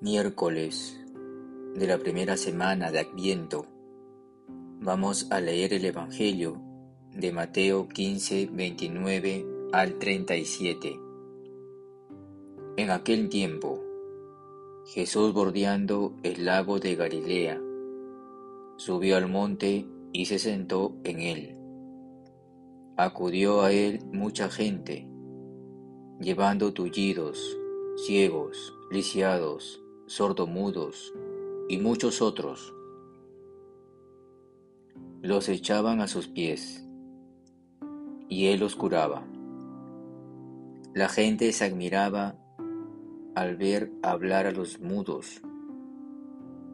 Miércoles de la primera semana de Adviento, vamos a leer el Evangelio de Mateo 15, 29 al 37. En aquel tiempo, Jesús bordeando el lago de Galilea, subió al monte y se sentó en él. Acudió a él mucha gente, llevando tullidos, ciegos, lisiados, sordomudos y muchos otros. Los echaban a sus pies, y él los curaba. La gente se admiraba al ver hablar a los mudos,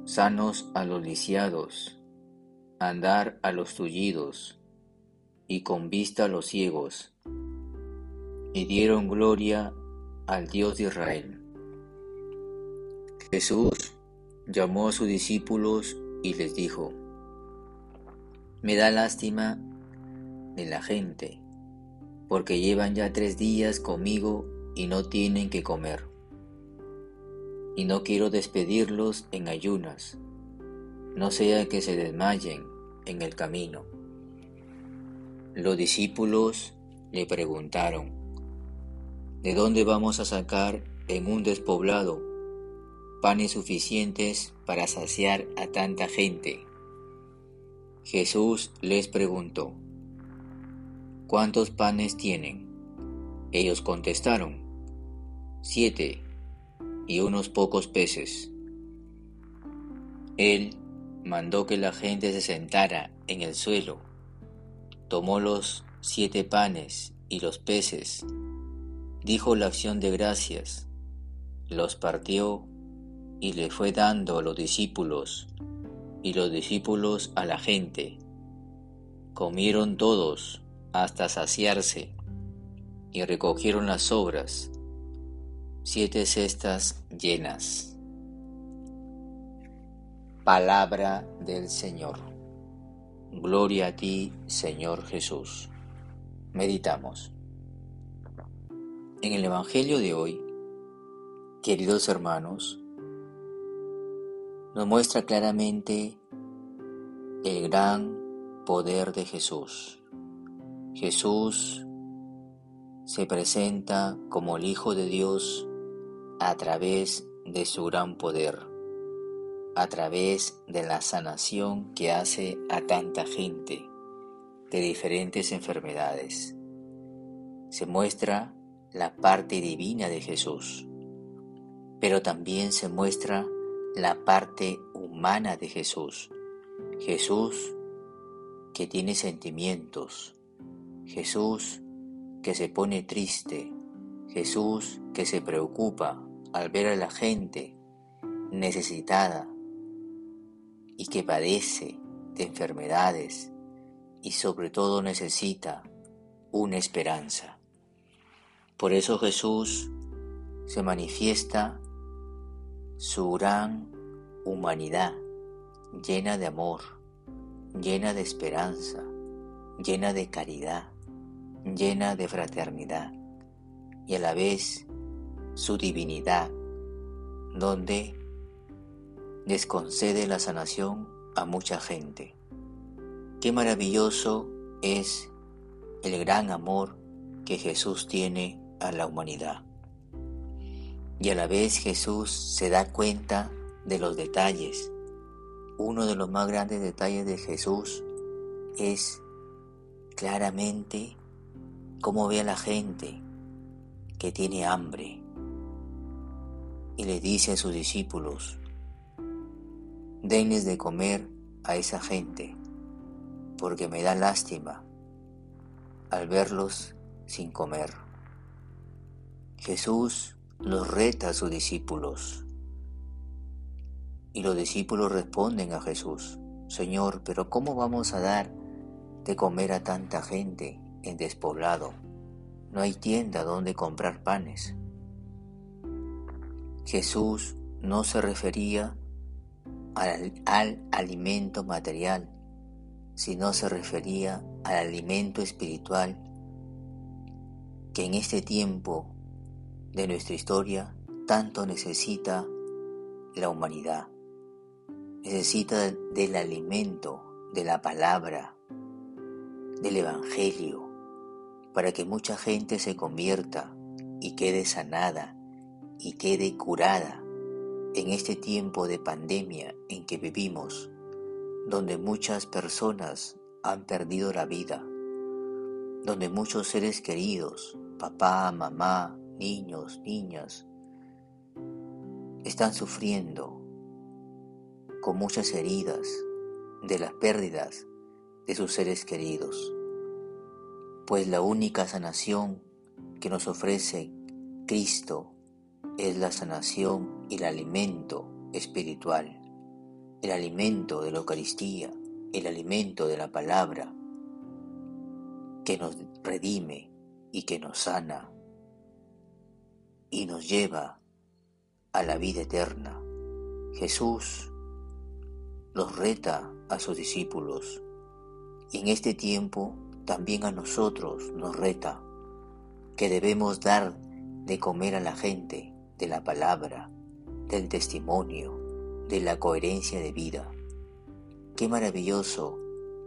sanos a los lisiados, andar a los tullidos, y con vista a los ciegos, y dieron gloria al Dios de Israel. Jesús llamó a sus discípulos y les dijo, Me da lástima de la gente, porque llevan ya tres días conmigo y no tienen que comer. Y no quiero despedirlos en ayunas, no sea que se desmayen en el camino. Los discípulos le preguntaron, ¿de dónde vamos a sacar en un despoblado panes suficientes para saciar a tanta gente? Jesús les preguntó, ¿cuántos panes tienen? Ellos contestaron, siete y unos pocos peces. Él mandó que la gente se sentara en el suelo, tomó los siete panes y los peces, dijo la acción de gracias, los partió y le fue dando a los discípulos, y los discípulos a la gente. Comieron todos hasta saciarse, y recogieron las sobras, siete cestas llenas. Palabra del Señor. Gloria a ti, Señor Jesús. Meditamos. En el Evangelio de hoy, queridos hermanos, nos muestra claramente el gran poder de Jesús. Jesús se presenta como el Hijo de Dios a través de su gran poder a través de la sanación que hace a tanta gente de diferentes enfermedades. Se muestra la parte divina de Jesús, pero también se muestra la parte humana de Jesús. Jesús que tiene sentimientos, Jesús que se pone triste, Jesús que se preocupa al ver a la gente necesitada, y que padece de enfermedades y sobre todo necesita una esperanza. Por eso Jesús se manifiesta su gran humanidad llena de amor, llena de esperanza, llena de caridad, llena de fraternidad y a la vez su divinidad, donde les concede la sanación a mucha gente. Qué maravilloso es el gran amor que Jesús tiene a la humanidad. Y a la vez Jesús se da cuenta de los detalles. Uno de los más grandes detalles de Jesús es claramente cómo ve a la gente que tiene hambre y le dice a sus discípulos, denles de comer a esa gente, porque me da lástima al verlos sin comer. Jesús los reta a sus discípulos y los discípulos responden a Jesús, Señor, pero ¿cómo vamos a dar de comer a tanta gente en despoblado? No hay tienda donde comprar panes. Jesús no se refería al, alimento material, sino se refería al alimento espiritual que en este tiempo de nuestra historia tanto necesita la humanidad. Necesita del alimento, de la palabra, del Evangelio, para que mucha gente se convierta y quede sanada y quede curada en este tiempo de pandemia en que vivimos, donde muchas personas han perdido la vida, donde muchos seres queridos, papá, mamá, niños, niñas, están sufriendo con muchas heridas de las pérdidas de sus seres queridos, pues la única sanación que nos ofrece Cristo es la sanación y el alimento espiritual, el alimento de la Eucaristía, el alimento de la palabra que nos redime y que nos sana y nos lleva a la vida eterna. Jesús los reta a sus discípulos y en este tiempo también a nosotros nos reta que debemos dar de comer a la gente de la palabra, del testimonio, de la coherencia de vida. Qué maravilloso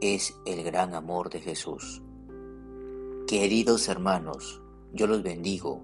es el gran amor de Jesús. Queridos hermanos, yo los bendigo